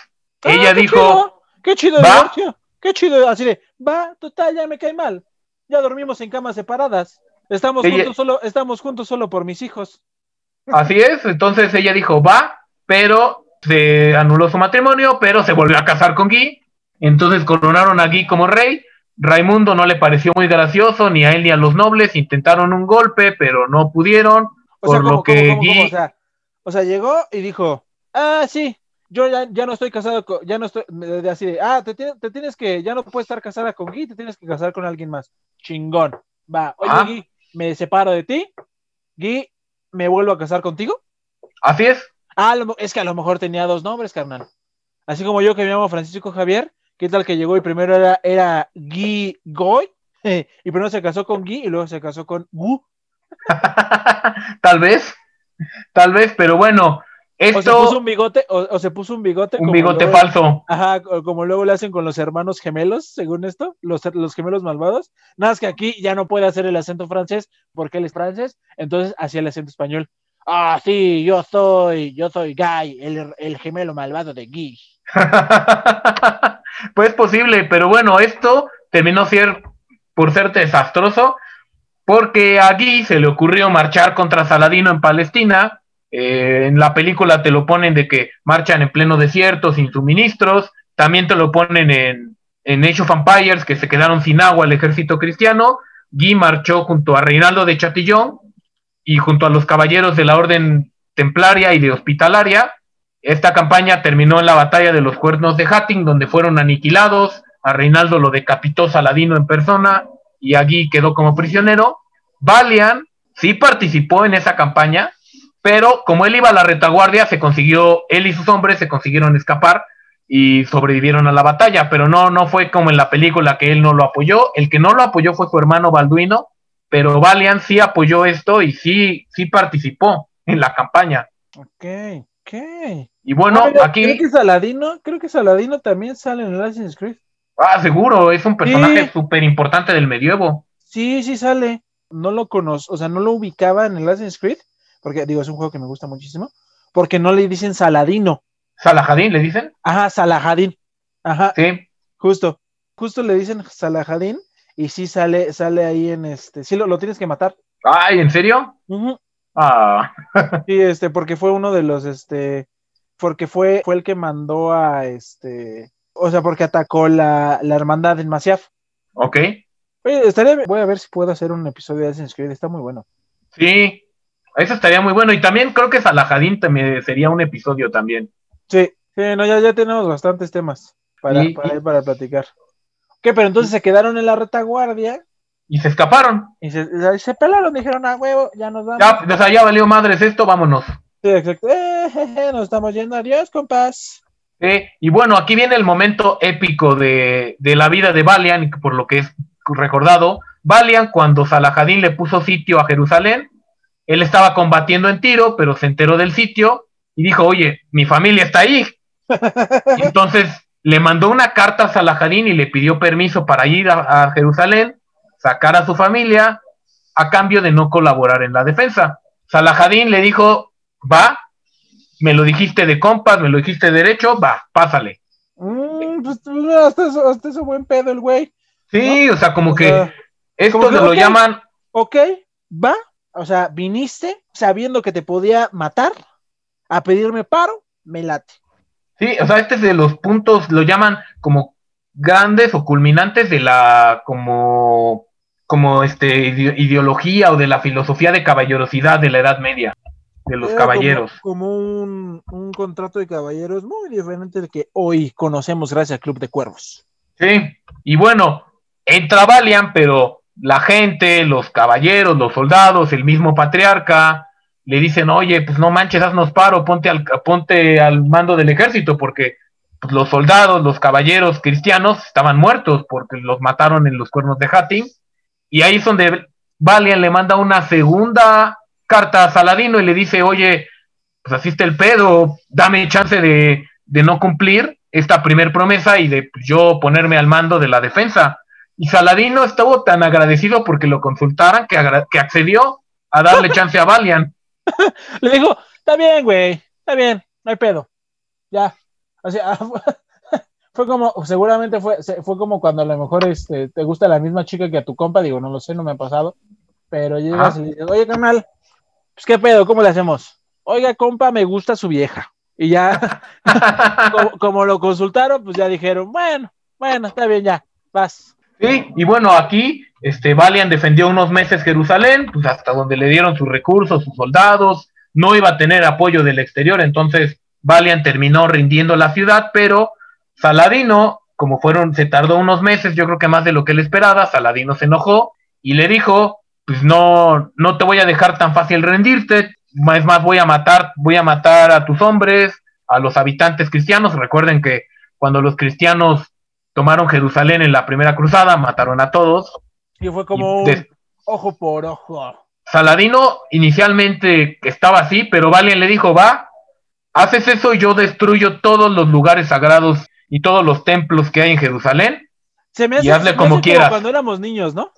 Ah, Ella dijo. qué chido, ¿va? Qué chido, así de, va, total, ya me cae mal. Ya dormimos en camas separadas. Estamos juntos solo, estamos juntos solo por mis hijos. Así es, entonces ella dijo, va, pero se anuló su matrimonio, pero se volvió a casar con Guy. Entonces coronaron a Guy como rey. Raimundo no le pareció muy gracioso, ni a él ni a los nobles. Intentaron un golpe, pero no pudieron. por lo que Guy... o, sea, llegó y dijo, ah, sí, yo ya, ya no estoy casado con, ya no estoy, de así de, ah, te, te, tienes que, ya no puedes estar casada con Guy, te tienes que casar con alguien más. Chingón. Va, oye, ah. Guy, me separo de ti, Gui, me vuelvo a casar contigo. Así es. Ah, es que a lo mejor tenía dos nombres, carnal. Así como yo que me llamo Francisco Javier, ¿qué tal que llegó y primero era, era Guy Goy? y primero se casó con Guy y luego se casó con Gu. tal vez, tal vez, pero bueno, o se puso un bigote, o, se puso un bigote. Un bigote falso. Ajá, como luego le hacen con los hermanos gemelos, según esto, los, los gemelos malvados. Nada más que aquí ya no puede hacer el acento francés porque él es francés, entonces hacía el acento español. Ah, sí, yo soy, yo soy Guy, el, el gemelo malvado de Guy. pues posible, pero bueno, esto terminó ser, por ser desastroso, porque aquí se le ocurrió marchar contra Saladino en Palestina. Eh, en la película te lo ponen de que marchan en pleno desierto, sin suministros. También te lo ponen en, en Age of Empires, que se quedaron sin agua el ejército cristiano. Guy marchó junto a Reinaldo de Chatillon y junto a los caballeros de la Orden Templaria y de Hospitalaria. Esta campaña terminó en la batalla de los Cuernos de Hatting, donde fueron aniquilados. A Reinaldo lo decapitó Saladino en persona y allí quedó como prisionero. Valian sí participó en esa campaña, pero como él iba a la retaguardia, se consiguió, él y sus hombres se consiguieron escapar y sobrevivieron a la batalla, pero no, no fue como en la película que él no lo apoyó. El que no lo apoyó fue su hermano Balduino, pero Valiant sí apoyó esto y sí, sí participó en la campaña. Ok, ok. Y bueno, Ah, aquí. Creo que Saladino, creo que Saladino también sale en el Assassin's Creed. Ah, seguro, es un personaje Sí. súper importante del medievo. Sí, sí sale. No lo conozco, o sea, no lo ubicaba en el Assassin's Creed, porque digo, es un juego que me gusta muchísimo, porque no le dicen Saladino. Salahadin, ¿le dicen? Ajá, Salahadin. Ajá, Sí. justo. Justo le dicen Salahadin y sí sale, sale ahí en este, sí lo, lo tienes que matar. Ay, ¿en serio? Ujú. Ah, Sí, este, porque fue uno de los, este, porque fue, fue el que mandó a, este, o sea, porque atacó la, la hermandad en Masyaf. ok. Oye, estaría, voy a ver si puedo hacer un episodio de Assassin's Creed, está muy bueno. Sí, eso estaría muy bueno. Y también creo que Salahadin también sería un episodio también. Sí, sí, no, ya, ya tenemos bastantes temas para, Y- para, y- para platicar. ¿Qué? Pero entonces se quedaron en la retaguardia Y se escaparon. y se, se pelaron, dijeron, ah, huevo, ya nos vamos. Ya, o sea, ya valió madres esto, vámonos. Sí, exacto. Eh, nos estamos yendo, adiós, compas. Sí, Y bueno, aquí viene el momento épico de, de la vida de Valian, por lo que es recordado. Valian, cuando Salahadin le puso sitio a Jerusalén, él estaba combatiendo en Tiro, pero se enteró del sitio y dijo, oye, mi familia está ahí. Entonces le mandó una carta a Salahadin y le pidió permiso para ir a, a Jerusalén, sacar a su familia, a cambio de no colaborar en la defensa. Salahadin le dijo, va, me lo dijiste de compas, me lo dijiste derecho, va, pásale. Mm, pues, hasta, eso, hasta eso buen pedo el güey. Sí, o sea, como O que sea, esto como que, lo llaman, ok, va. O sea, viniste sabiendo que te podía matar a pedirme paro, me late. sí, o sea, este es de los puntos, lo llaman como grandes o culminantes de la, como, como este, ide- ideología o de la filosofía de caballerosidad de la Edad Media, de los Era caballeros. Como, como un, un contrato de caballeros muy diferente del que hoy conocemos gracias al Club de Cuervos. Sí, y bueno, entra Valiant, pero la gente, los caballeros, los soldados, el mismo patriarca, le dicen, oye, pues no manches, haznos paro, ponte al, ponte al mando del ejército, porque pues, los soldados, los caballeros cristianos estaban muertos porque los mataron en los cuernos de Hattin. Y ahí es donde Valiant le manda una segunda carta a Saladino y le dice, oye, pues así el pedo, dame chance de, de no cumplir esta primer promesa y de pues, yo ponerme al mando de la defensa. Y Saladino estuvo tan agradecido porque lo consultaran que, que accedió a darle chance a Valiant. Le dijo, está bien, güey, está bien, no hay pedo. Ya. O sea, fue como, seguramente fue, fue como cuando a lo mejor este, te gusta la misma chica que a tu compa, digo, no lo sé, no me ha pasado, pero llegas y dices, oye, canal, pues qué pedo, ¿cómo le hacemos? Oiga, compa, me gusta su vieja. Y ya, como, como lo consultaron, pues ya dijeron, bueno, bueno, está bien, ya, vas. Sí, y bueno, aquí este, Valiant defendió unos meses Jerusalén, pues hasta donde le dieron sus recursos, sus soldados, no iba a tener apoyo del exterior, entonces Valiant terminó rindiendo la ciudad, pero Saladino, como fueron, se tardó unos meses, yo creo que más de lo que él esperaba, Saladino se enojó y le dijo, pues no, no te voy a dejar tan fácil rendirte, es más, voy a matar, voy a matar a tus hombres, a los habitantes cristianos, recuerden que cuando los cristianos tomaron Jerusalén en la primera cruzada, mataron a todos. Y fue como Y un des- ojo por ojo. Saladino inicialmente estaba así, pero Valiant le dijo, va, haces eso y yo destruyo todos los lugares sagrados y todos los templos que hay en Jerusalén. Se me hace, Y hazle se me como hace quieras. cuando éramos niños, ¿no?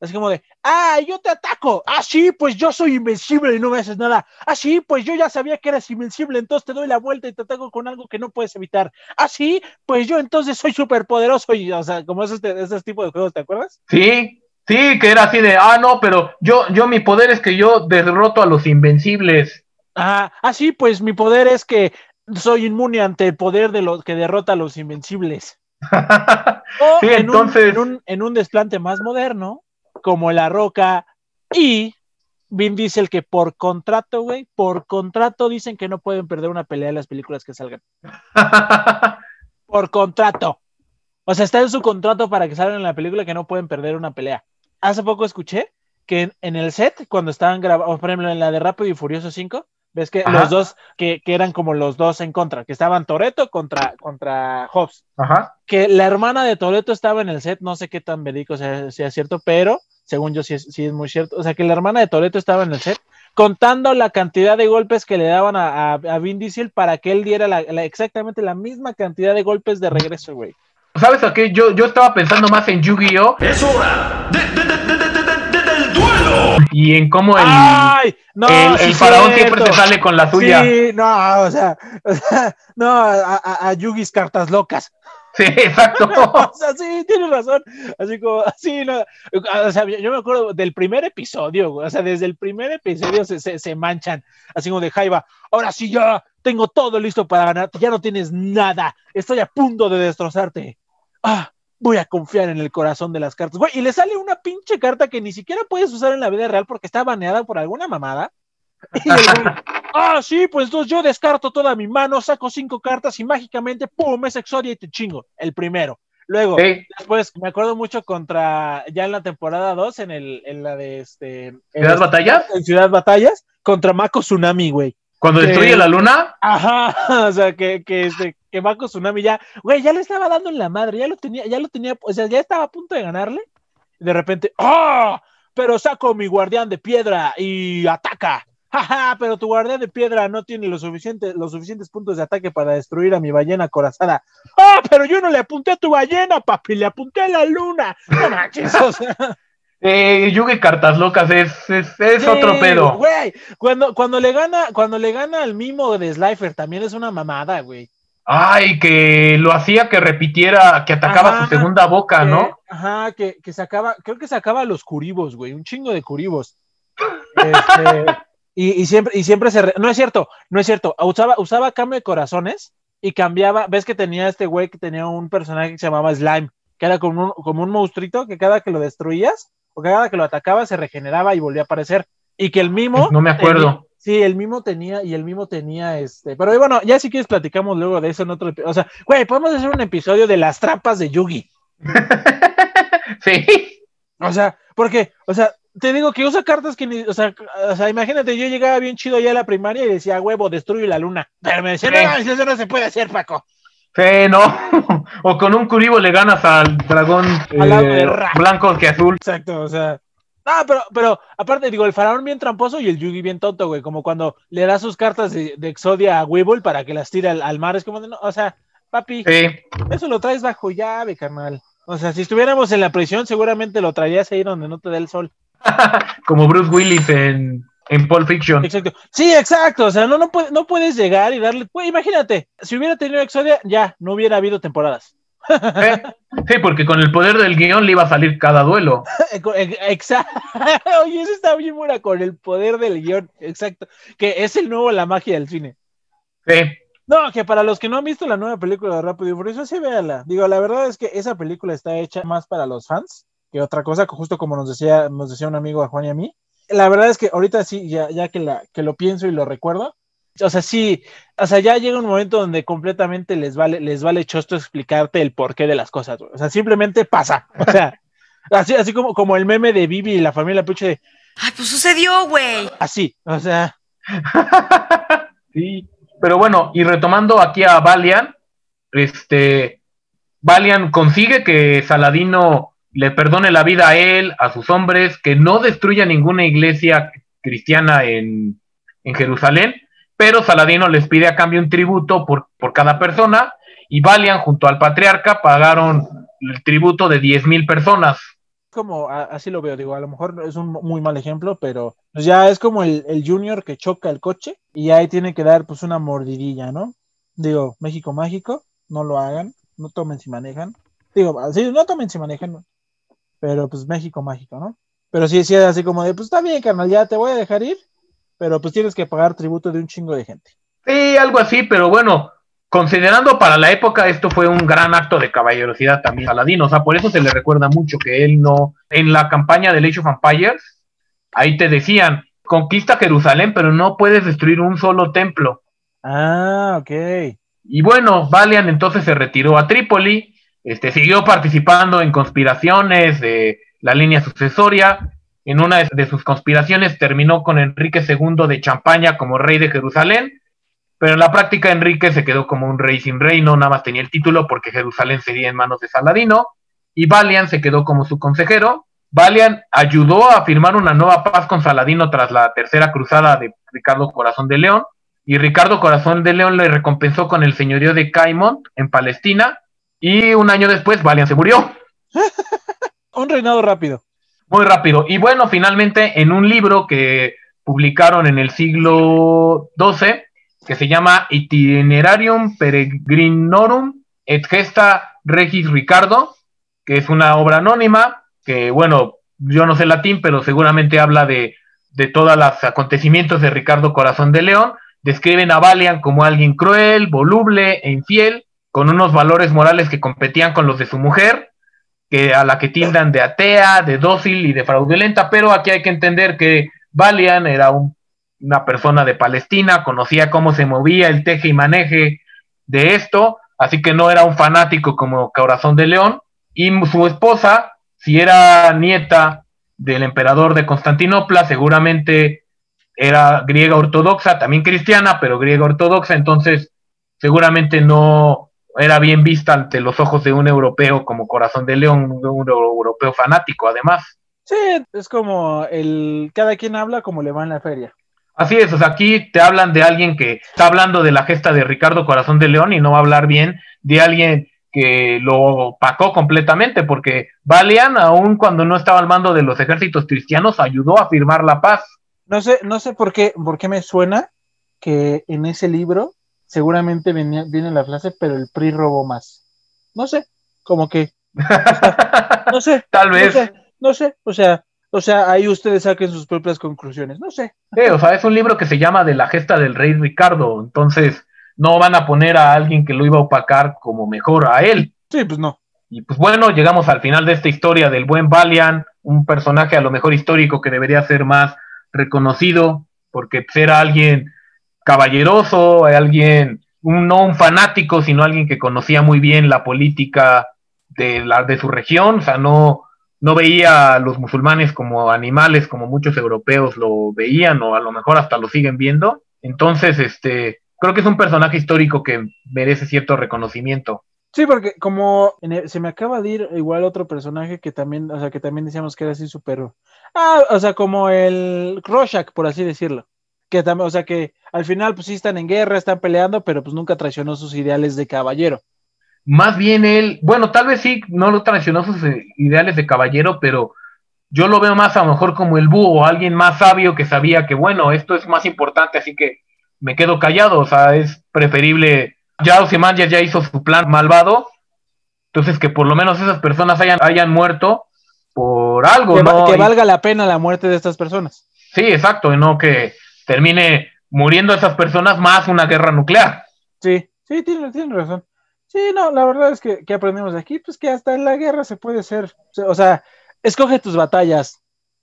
Así como de, ah, yo te ataco. Ah, sí, pues yo soy invencible y no me haces nada. Ah, sí, pues yo ya sabía que eras invencible, entonces te doy la vuelta y te ataco con algo que no puedes evitar. Ah, sí, pues yo entonces soy súper poderoso y, o sea, como esos, esos tipos de juegos, ¿te acuerdas? Sí, sí, que era así de, ah, no, pero yo, yo mi poder es que yo derroto a los invencibles. Ah, ah, sí, pues mi poder es que soy inmune ante el poder de los que derrota a los invencibles. O sí, en, un- entonces, en, un, en un desplante más moderno, como La Roca y Vin Diesel, que por contrato, güey, por contrato dicen que no pueden perder una pelea en las películas que salgan. Por contrato. O sea, está en su contrato para que salgan en la película que no pueden perder una pelea. Hace poco escuché que en, en el set, cuando estaban grabando, por ejemplo, en la de Rápido y Furioso 5, ves que Ajá. los dos, que, que eran como los dos en contra, que estaban Toreto contra, contra Hobbs Ajá. que la hermana de Toreto estaba en el set, no sé qué tan verídico sea, sea cierto, pero según yo sí es, sí es muy cierto. O sea, que la hermana de Toreto estaba en el set contando la cantidad de golpes que le daban a, a, a Vin Diesel para que él diera la- la- exactamente la misma cantidad de golpes de regreso, güey. ¿Sabes a qué? Yo, yo estaba pensando más en Yu-Gi-Oh! ¡Es hora de- y en cómo el, ¡Ay! No, el, sí el faraón siempre se sale con la suya. Sí, no, o sea, o sea, no, a, a, a Yugis cartas locas. Sí, exacto. O sea, sí, tienes razón. Así como, sí, no. O sea, yo me acuerdo del primer episodio. O sea, desde el primer episodio se, se, se manchan. Así como de Jaiba, ahora sí ya tengo todo listo para ganarte. Ya no tienes nada. Estoy a punto de destrozarte. Ah, voy a confiar en el corazón de las cartas. Güey, y le sale una pinche carta que ni siquiera puedes usar en la vida real porque está baneada por alguna mamada. Y el güey, ah, sí, pues entonces yo descarto toda mi mano, saco cinco cartas y mágicamente, pum, es Exodia y te chingo. El primero. Luego, Sí, después me acuerdo mucho contra, ya en la temporada 2, en, el, en la de este. en ¿Ciudad este- Batallas? En Ciudad Batallas, contra Mako Tsunami, güey. Cuando que- destruye la luna. Ajá, o sea, que, que, este, que Mako Tsunami ya, güey, ya le estaba dando en la madre, ya lo tenía, ya lo tenía, o sea, ya estaba a punto de ganarle. Y de repente, ¡ah! Pero saco mi guardián de piedra y ataca. Jaja, pero tu guardián de piedra no tiene los suficientes, los suficientes puntos de ataque para destruir a mi ballena corazada. ¡Ah! Pero yo no le apunté a tu ballena, papi, le apunté a la luna. No manches, o sea, Eh, Yugi Cartas Locas es, es, es sí, otro pedo. Güey, cuando, cuando le gana, cuando le gana al mimo de Slifer también es una mamada, güey. Ay, que lo hacía que repitiera, que atacaba Ajá, su segunda boca, que- ¿no? Ajá, que, que sacaba, creo que sacaba los curibos, güey, un chingo de curibos. Este, y, y siempre, y siempre se, re- no es cierto, no es cierto, usaba, usaba cambio de corazones y cambiaba, ves que tenía este güey que tenía un personaje que se llamaba Slime, que era como un, como un monstruito que cada que lo destruías o cada que lo atacaba se regeneraba y volvía a aparecer. Y que el mimo. No me acuerdo. tenía- sí, el mimo tenía, y el mimo tenía este. Pero bueno, ya si quieres platicamos luego de eso en otro episodio. O sea, güey, podemos hacer un episodio de las trampas de Yugi. sí. O sea, porque, o sea, te digo que usa cartas que ni, o sea, o sea, imagínate, yo llegaba bien chido ya a la primaria y decía, huevo, destruye la luna. Pero me decían, Sí. no, eso no se puede hacer, Paco. Sí, no. o con un Kuribo le ganas al dragón eh, blanco que azul. Exacto, o sea. Ah, pero, pero, aparte, digo, el faraón bien tramposo y el Yugi bien tonto, güey. Como cuando le da sus cartas de, de Exodia a Weevil para que las tire al, al mar. Es como de, no, o sea, papi, Sí. eso lo traes bajo llave, carnal. O sea, si estuviéramos en la prisión, seguramente lo traerías ahí donde no te dé el sol. Como Bruce Willis en, en Pulp Fiction. Exacto. Sí, exacto. O sea, no, no, puede- no puedes llegar y darle. Güey, imagínate, si hubiera tenido Exodia, ya no hubiera habido temporadas. ¿Eh? Sí, porque con el poder del guion le iba a salir cada duelo. Exacto. Oye, eso está bien buena con el poder del guion. Exacto. Que es el nuevo La magia del cine. Sí. No, que para los que no han visto la nueva película de Rápido y Furioso, sí véanla. Digo, la verdad es que esa película está hecha más para los fans que otra cosa, justo como nos decía, nos decía un amigo a Juan y a mí. La verdad es que ahorita sí, ya, ya que, la, que lo pienso y lo recuerdo, o sea, sí, o sea, ya llega un momento donde completamente les vale, les vale chosto explicarte el porqué de las cosas. O sea, simplemente pasa. O sea, así, así como, como el meme de Vivi y la familia Puche, de, Ay, pues sucedió, güey. así, o sea, Sí. Pero bueno, y retomando aquí a Valian, este, Valian consigue que Saladino le perdone la vida a él, a sus hombres, que no destruya ninguna iglesia cristiana en, en Jerusalén, pero Saladino les pide a cambio un tributo por, por cada persona, y Valian junto al patriarca pagaron el tributo de 10.000 personas. como así lo veo, digo, a lo mejor es un muy mal ejemplo, pero pues ya es como el, el junior que choca el coche y ahí tiene que dar pues una mordidilla, ¿no? Digo, México mágico, no lo hagan, no tomen si manejan. Digo, así, no tomen si manejan, pero pues México mágico, ¿no? Pero sí, sí, así como de, pues está bien, carnal, ya te voy a dejar ir, pero pues tienes que pagar tributo de un chingo de gente. Sí, algo así, pero bueno, considerando para la época, esto fue un gran acto de caballerosidad también a Saladino. O sea, por eso se le recuerda mucho que él no. En la campaña de Age of Empires, ahí te decían: conquista Jerusalén, pero no puedes destruir un solo templo. Ah, ok. Y bueno, Valiant entonces se retiró a Trípoli, este, siguió participando en conspiraciones de la línea sucesoria. En una de sus conspiraciones terminó con Enrique II de Champaña como rey de Jerusalén, pero en la práctica Enrique se quedó como un rey sin reino, nada más tenía el título porque Jerusalén sería en manos de Saladino, y Valiant se quedó como su consejero. Valiant ayudó a firmar una nueva paz con Saladino tras la tercera cruzada de Ricardo Corazón de León, y Ricardo Corazón de León le recompensó con el señorío de Caimont en Palestina, y un año después Valiant se murió. Un reinado rápido. Muy rápido. Y bueno, finalmente en un libro que publicaron en el siglo XII, que se llama Itinerarium Peregrinorum et Gesta Regis Ricardo, que es una obra anónima, que bueno, yo no sé latín, pero seguramente habla de, de todos los acontecimientos de Ricardo Corazón de León, describen a Valiant como alguien cruel, voluble e infiel, con unos valores morales que competían con los de su mujer, que a la que tildan de atea, de dócil y de fraudulenta, pero aquí hay que entender que Valiant era un, una persona de Palestina, conocía cómo se movía el teje y maneje de esto, así que no era un fanático como Corazón de León, y su esposa, si era nieta del emperador de Constantinopla, seguramente era griega ortodoxa, también cristiana, pero griega ortodoxa, entonces seguramente no era bien vista ante los ojos de un europeo como Corazón de León, un europeo fanático además. Sí, es como el cada quien habla como le va en la feria. Así es, o sea, aquí te hablan de alguien que está hablando de la gesta de Ricardo Corazón de León y no va a hablar bien de alguien que lo opacó completamente, porque Valian, aun cuando no estaba al mando de los ejércitos cristianos, ayudó a firmar la paz. No sé, no sé por qué, por qué me suena que en ese libro seguramente venía, viene la frase, pero el PRI robó más. No sé, como que. O sea, no sé. Tal vez. No sé, no sé, o sea, o sea, ahí ustedes saquen sus propias conclusiones, no sé. Sí, o sea, es un libro que se llama De la gesta del rey Ricardo, entonces no van a poner a alguien que lo iba a opacar como mejor a él. Sí, pues no. Y pues bueno, llegamos al final de esta historia del buen Valiant, un personaje a lo mejor histórico que debería ser más reconocido, porque pues, era alguien caballeroso, alguien, un, no un fanático, sino alguien que conocía muy bien la política de, la, de su región, o sea, no, no veía a los musulmanes como animales, como muchos europeos lo veían, o a lo mejor hasta lo siguen viendo. Entonces, este, creo que es un personaje histórico que merece cierto reconocimiento. Sí, porque como se me acaba de ir igual otro personaje que también, o sea, que también decíamos que era así súper. Ah, o sea, como el Rorschach, por así decirlo. Que también, o sea, que al final, pues sí están en guerra, están peleando, pero pues nunca traicionó sus ideales de caballero. Más bien él, bueno, tal vez sí, no lo traicionó sus ideales de caballero, pero yo lo veo más a lo mejor como el búho, alguien más sabio que sabía que, bueno, esto es más importante, así que me quedo callado, o sea, es preferible ya Ozymandias ya hizo su plan malvado, entonces que por lo menos esas personas hayan, hayan muerto por algo, que, ¿no? que valga la pena la muerte de estas personas. sí, exacto, y no que termine muriendo esas personas más una guerra nuclear. Sí, sí, tiene, tiene razón. Sí, no, la verdad es que, que aprendemos de aquí, pues que hasta en la guerra se puede ser, o sea, escoge tus batallas,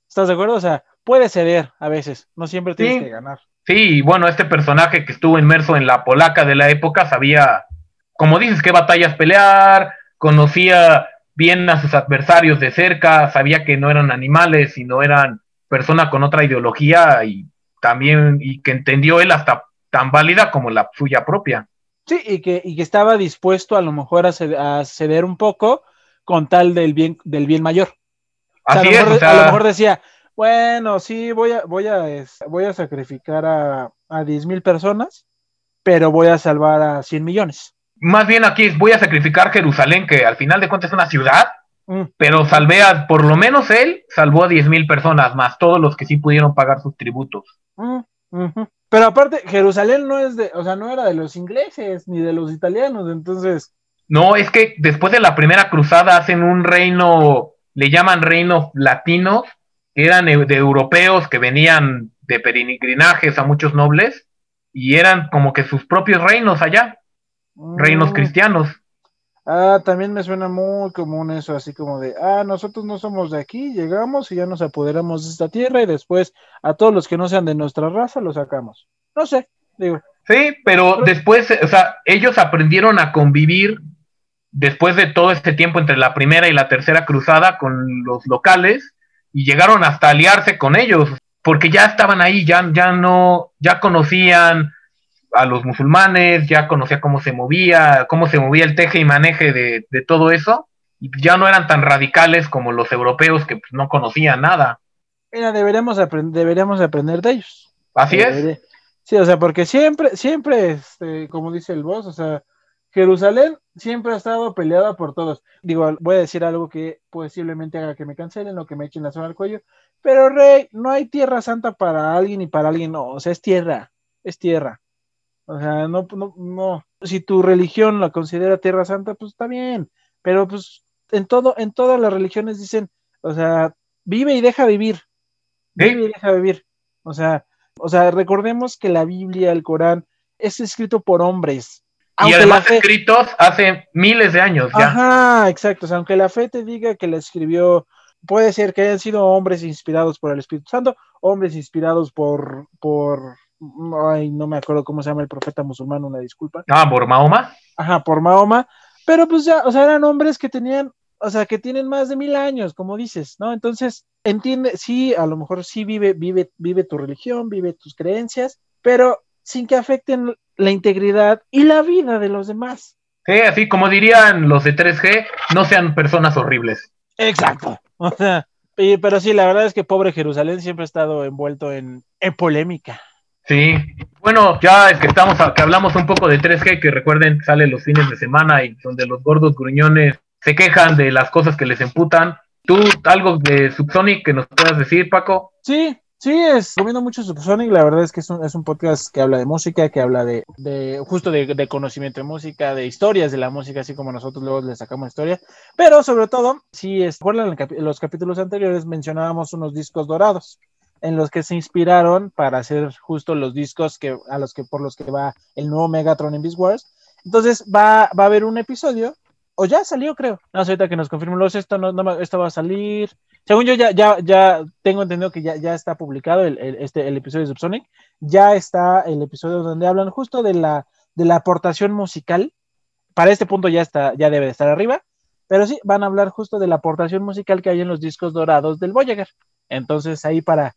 ¿estás de acuerdo? O sea, puede ceder a veces, no siempre tienes Sí. que ganar. Sí, y bueno, este personaje que estuvo inmerso en la polaca de la época sabía, como dices, qué batallas pelear, conocía bien a sus adversarios de cerca, sabía que no eran animales, sino eran personas con otra ideología y también, y que entendió él hasta tan válida como la suya propia. Sí, y que, y que estaba dispuesto a lo mejor a ceder, a ceder un poco con tal del bien, del bien mayor. O sea, Así a, lo es, mejor, o sea, a lo mejor decía, bueno, sí, voy a, voy a, es- voy a sacrificar a, a 10 mil personas, pero voy a salvar a 100 millones. más bien aquí es voy a sacrificar Jerusalén, que al final de cuentas es una ciudad, Mm. Pero salvé a, por lo menos él, salvó a 10.000 personas, más todos los que sí pudieron pagar sus tributos. Mm. Pero aparte, Jerusalén no es de, o sea, no era de los ingleses ni de los italianos, entonces, No, es que después de la primera cruzada hacen un reino, le llaman reino latino, que eran de europeos que venían de peregrinajes a muchos nobles y eran como que sus propios reinos allá, reinos mm, cristianos. Ah, también me suena muy común eso, así como de, ah, nosotros no somos de aquí, llegamos y ya nos apoderamos de esta tierra y después a todos los que no sean de nuestra raza los sacamos. No sé, digo, Sí, pero después, o sea, ellos aprendieron a convivir después de todo este tiempo entre la primera y la tercera cruzada con los locales y llegaron hasta aliarse con ellos, porque ya estaban ahí, ya, ya no, ya conocían a los musulmanes, ya conocía cómo se movía, cómo se movía el teje y maneje de, de todo eso, y ya no eran tan radicales como los europeos que pues, no conocían nada. mira, deberíamos, aprender deberíamos aprender de ellos. Así es. Sí, o sea, porque siempre, siempre, este, como dice el boss, o sea, Jerusalén siempre ha estado peleada por todos. Digo, voy a decir algo que posiblemente haga que me cancelen o que me echen la zona al cuello, pero rey, no hay tierra santa para alguien y para alguien no, o sea, es tierra, es tierra. O sea, no, no, no. Si tu religión la considera tierra santa, pues está bien, pero pues en todo, en todas las religiones dicen, o sea, vive y deja vivir, Sí. vive y deja vivir. O sea, o sea, recordemos que la Biblia, el Corán, es escrito por hombres. Y además fe- escritos hace miles de años ya. Ajá, exacto. O sea, aunque la fe te diga que la escribió, puede ser que hayan sido hombres inspirados por el Espíritu Santo, hombres inspirados por, por, ay, no me acuerdo cómo se llama el profeta musulmán, una disculpa. Ah, por Mahoma. Ajá, por Mahoma. Pero pues ya, o sea, eran hombres que tenían, o sea, que tienen más de mil años, como dices, ¿no? Entonces, entiende, sí, a lo mejor sí vive, vive, vive tu religión, vive tus creencias, pero sin que afecten la integridad y la vida de los demás. Sí, así como dirían los de 3G, no sean personas horribles. Exacto. O sea, pero sí, la verdad es que pobre Jerusalén siempre ha estado envuelto en, en polémica. Sí. Bueno, ya es que estamos, a- que hablamos un poco de 3G, que recuerden, sale los fines de semana y donde los gordos gruñones se quejan de las cosas que les emputan. ¿Tú algo de Subsonic que nos puedas decir, Paco? Sí, sí, es, recomiendo mucho Subsonic, la verdad es que es un, es un podcast que habla de música, que habla de, de justo de, de conocimiento de música, de historias de la música, así como nosotros luego le sacamos historia, pero sobre todo, si es, recuerdan los capítulos anteriores mencionábamos unos discos dorados en los que se inspiraron para hacer justo los discos que, a los que, por los que va el nuevo Megatron en Beast Wars. Entonces va, va a haber un episodio, o ya salió creo, no sé ahorita que nos confirmen los, esto, no, no esto va a salir, según yo ya, ya, ya tengo entendido que ya, ya está publicado el, el- este, el episodio de Subsonic, ya está el episodio donde hablan justo de la, de la aportación musical, para este punto ya está, ya debe de estar arriba, pero sí, van a hablar justo de la aportación musical que hay en los discos dorados del Voyager, entonces ahí para,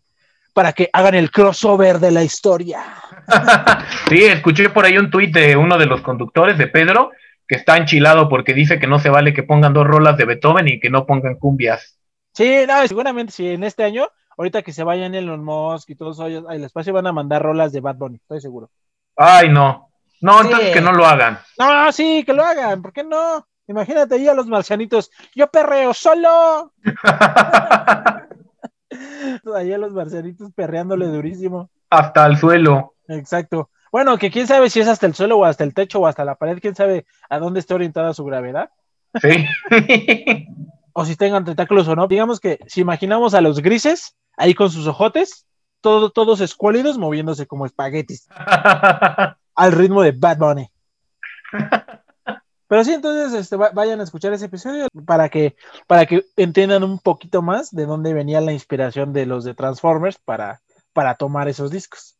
para que hagan el crossover de la historia. sí, escuché por ahí un tuit de uno de los conductores, de Pedro, que está enchilado porque dice que no se vale que pongan dos rolas de Beethoven y que no pongan cumbias. Sí, no, seguramente sí, en este año, ahorita que se vayan Elon Musk y todos ellos al espacio van a mandar rolas de Bad Bunny, estoy seguro. Ay, no. No, Sí. entonces que no lo hagan. No, sí, que lo hagan, ¿por qué no? Imagínate ahí a los marcianitos, yo perreo solo. Ahí a los marcianitos perreándole durísimo. Hasta el suelo. Exacto. Bueno, que quién sabe si es hasta el suelo o hasta el techo o hasta la pared, quién sabe a dónde está orientada su gravedad. Sí. O si tengan tentáculos o no. Digamos que si imaginamos a los grises ahí con sus ojotes, todo- todos escuálidos moviéndose como espaguetis al ritmo de Bad Bunny. Pero sí, entonces este, va- vayan a escuchar ese episodio para que, para que entiendan un poquito más de dónde venía la inspiración de los de Transformers para, para tomar esos discos.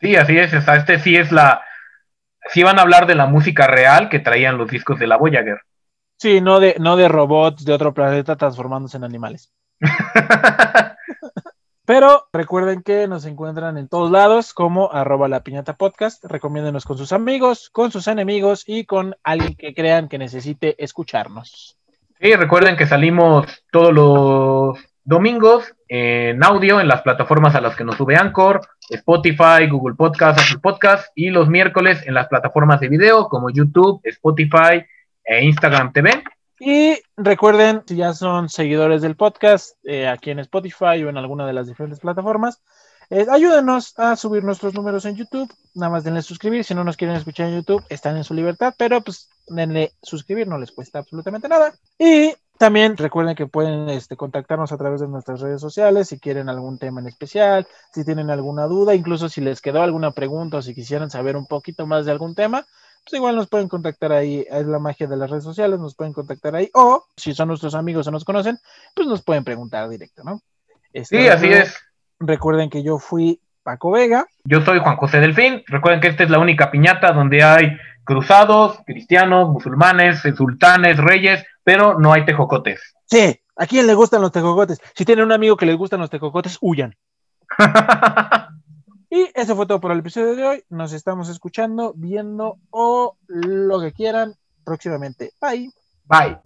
Sí, así es. o sea, este sí es la. Sí van a hablar de la música real que traían los discos de la Voyager. Sí, no de, no de robots de otro planeta transformándose en animales. Pero recuerden que nos encuentran en todos lados como arroba la piñata podcast. Recomiéndenos con sus amigos, con sus enemigos y con alguien que crean que necesite escucharnos. Sí, recuerden que salimos todos los domingos en audio en las plataformas a las que nos sube Anchor, Spotify, Google Podcast, Apple Podcast y los miércoles en las plataformas de video como YouTube, Spotify e Instagram TV. Y recuerden, si ya son seguidores del podcast, eh, aquí en Spotify o en alguna de las diferentes plataformas, eh, ayúdenos a subir nuestros números en YouTube. Nada más denle suscribir. Si no nos quieren escuchar en YouTube, están en su libertad, pero pues denle suscribir, no les cuesta absolutamente nada. Y también recuerden que pueden este, contactarnos a través de nuestras redes sociales si quieren algún tema en especial, si tienen alguna duda, incluso si les quedó alguna pregunta o si quisieran saber un poquito más de algún tema, pues igual nos pueden contactar ahí, es la magia de las redes sociales, nos pueden contactar ahí, o si son nuestros amigos o nos conocen, pues nos pueden preguntar directo, ¿no? Este, sí, así es. Recuerden que yo fui Paco Vega. Yo soy Juan José Delfín. Recuerden que esta es la única piñata donde hay cruzados, cristianos, musulmanes, sultanes, reyes, pero no hay tejocotes. Sí, ¿a quién le gustan los tejocotes? Si tienen un amigo que les gustan los tejocotes, huyan. Y eso fue todo por el episodio de hoy. Nos estamos escuchando, viendo o lo que quieran próximamente. Bye. Bye.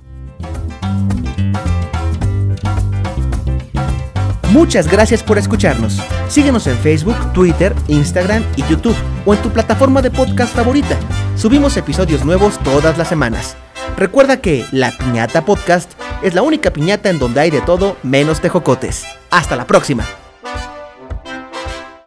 Muchas gracias por escucharnos. Síguenos en Facebook, Twitter, Instagram y YouTube o en tu plataforma de podcast favorita. Subimos episodios nuevos todas las semanas. Recuerda que La Piñata Podcast es la única piñata en donde hay de todo menos tejocotes. Hasta la próxima.